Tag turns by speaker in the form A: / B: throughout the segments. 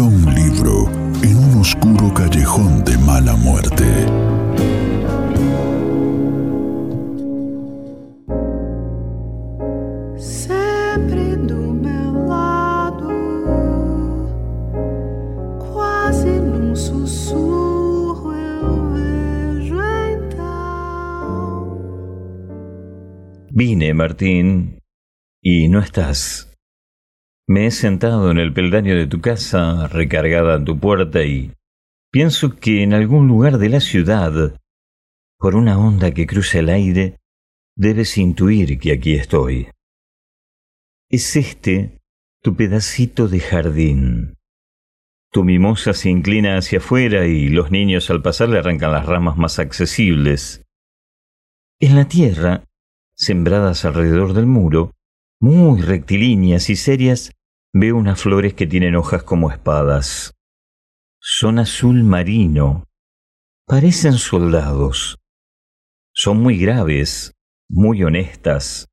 A: Un libro en un oscuro callejón de mala muerte.
B: sempre do meu lado, quase num sussurro eu vejo então.
C: Vine, Martín, y no estás. Me he sentado en el peldaño de tu casa, recargada en tu puerta, y pienso que en algún lugar de la ciudad, por una onda que cruza el aire, debes intuir que aquí estoy. Es este tu pedacito de jardín. Tu mimosa se inclina hacia afuera y los niños al pasar le arrancan las ramas más accesibles. En la tierra, sembradas alrededor del muro, muy rectilíneas y serias, veo unas flores que tienen hojas como espadas. Son azul marino. Parecen soldados. Son muy graves, muy honestas.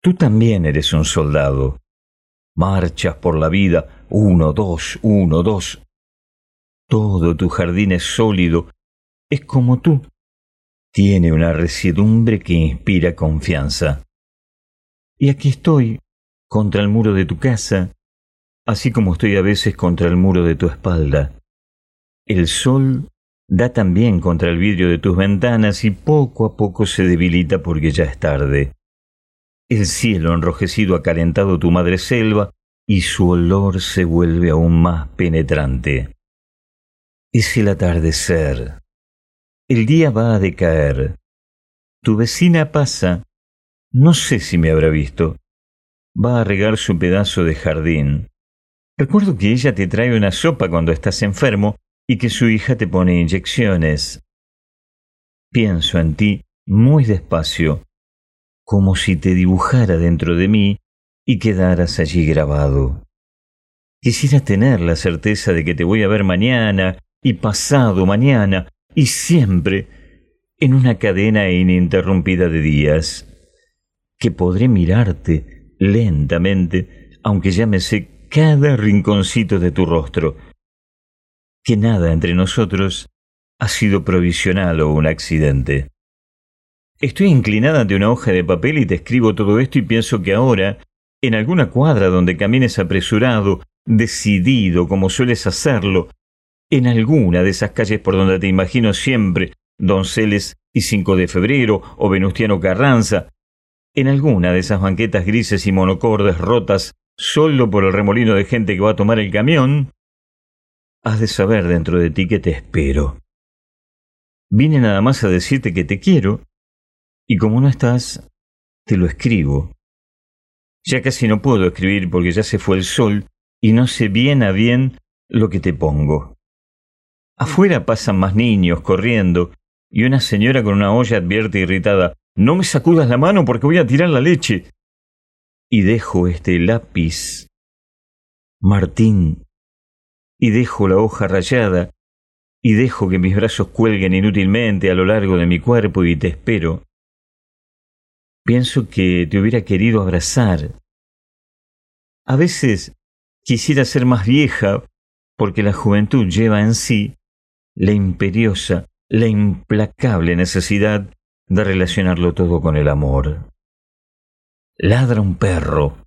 C: Tú también eres un soldado. Marchas por la vida, uno, dos, uno, dos. Todo tu jardín es sólido, es como tú. Tiene una resiedumbre que inspira confianza. Y aquí estoy, contra el muro de tu casa, así como estoy a veces contra el muro de tu espalda. El sol da también contra el vidrio de tus ventanas y poco a poco se debilita porque ya es tarde. El cielo enrojecido ha calentado tu madre selva y su olor se vuelve aún más penetrante. Es el atardecer. El día va a decaer. Tu vecina pasa. No sé si me habrá visto. Va a regar su pedazo de jardín. Recuerdo que ella te trae una sopa cuando estás enfermo y que su hija te pone inyecciones. Pienso en ti muy despacio, como si te dibujara dentro de mí y quedaras allí grabado. Quisiera tener la certeza de que te voy a ver mañana y pasado mañana y siempre en una cadena ininterrumpida de días, que podré mirarte lentamente, aunque ya me sé cada rinconcito de tu rostro, que nada entre nosotros ha sido provisional o un accidente. Estoy inclinada ante una hoja de papel y te escribo todo esto y pienso que ahora, en alguna cuadra donde camines apresurado, decidido como sueles hacerlo, en alguna de esas calles por donde te imagino siempre, Donceles y 5 de febrero o Venustiano Carranza, en alguna de esas banquetas grises y monocordes rotas solo por el remolino de gente que va a tomar el camión, has de saber dentro de ti que te espero. Vine nada más a decirte que te quiero, y como no estás, te lo escribo. Ya casi no puedo escribir porque ya se fue el sol y no sé bien a bien lo que te pongo. Afuera pasan más niños corriendo y una señora con una olla advierte irritada, no me sacudas la mano porque voy a tirar la leche. Y dejo este lápiz, Martín, y dejo la hoja rayada, y dejo que mis brazos cuelguen inútilmente a lo largo de mi cuerpo y te espero. Pienso que te hubiera querido abrazar. A veces quisiera ser más vieja, porque la juventud lleva en sí la imperiosa, la implacable necesidad de relacionarlo todo con el amor. Ladra un perro.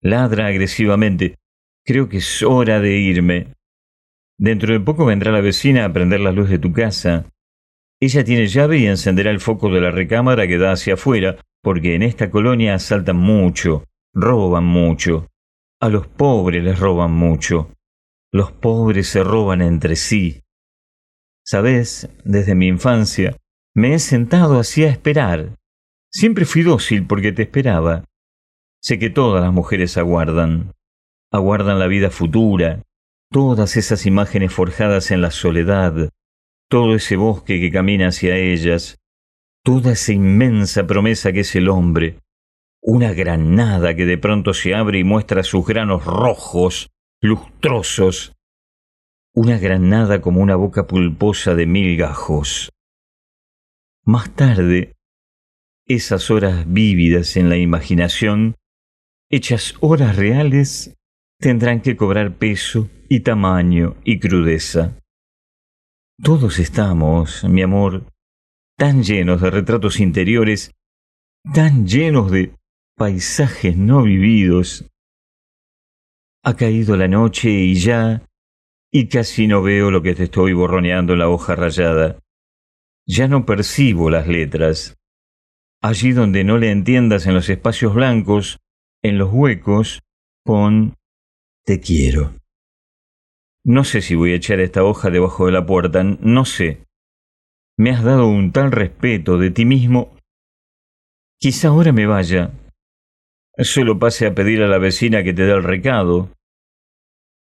C: Ladra agresivamente. Creo que es hora de irme. Dentro de poco vendrá la vecina a prender la luz de tu casa. Ella tiene llave y encenderá el foco de la recámara que da hacia afuera, porque en esta colonia asaltan mucho, roban mucho. A los pobres les roban mucho. Los pobres se roban entre sí. Sabes, desde mi infancia, me he sentado así a esperar. Siempre fui dócil porque te esperaba. Sé que todas las mujeres aguardan. aguardan la vida futura, todas esas imágenes forjadas en la soledad, todo ese bosque que camina hacia ellas, toda esa inmensa promesa que es el hombre, una granada que de pronto se abre y muestra sus granos rojos, lustrosos, una granada como una boca pulposa de mil gajos. Más tarde, esas horas vívidas en la imaginación, hechas horas reales, tendrán que cobrar peso y tamaño y crudeza. Todos estamos, mi amor, tan llenos de retratos interiores, tan llenos de paisajes no vividos. Ha caído la noche y ya, y casi no veo lo que te estoy borroneando en la hoja rayada. Ya no percibo las letras. Allí donde no le entiendas en los espacios blancos, en los huecos, pon te quiero. No sé si voy a echar esta hoja debajo de la puerta, no sé. Me has dado un tal respeto de ti mismo. Quizá ahora me vaya. Solo pase a pedir a la vecina que te dé el recado.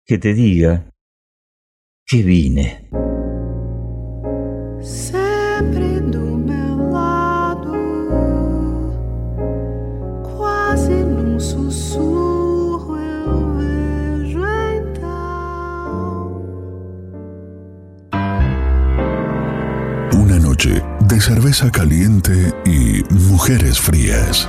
C: Que te diga que vine.
A: De cerveza caliente y mujeres frías.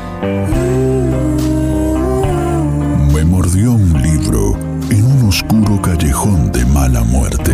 A: Me mordió un libro en un oscuro callejón de mala muerte.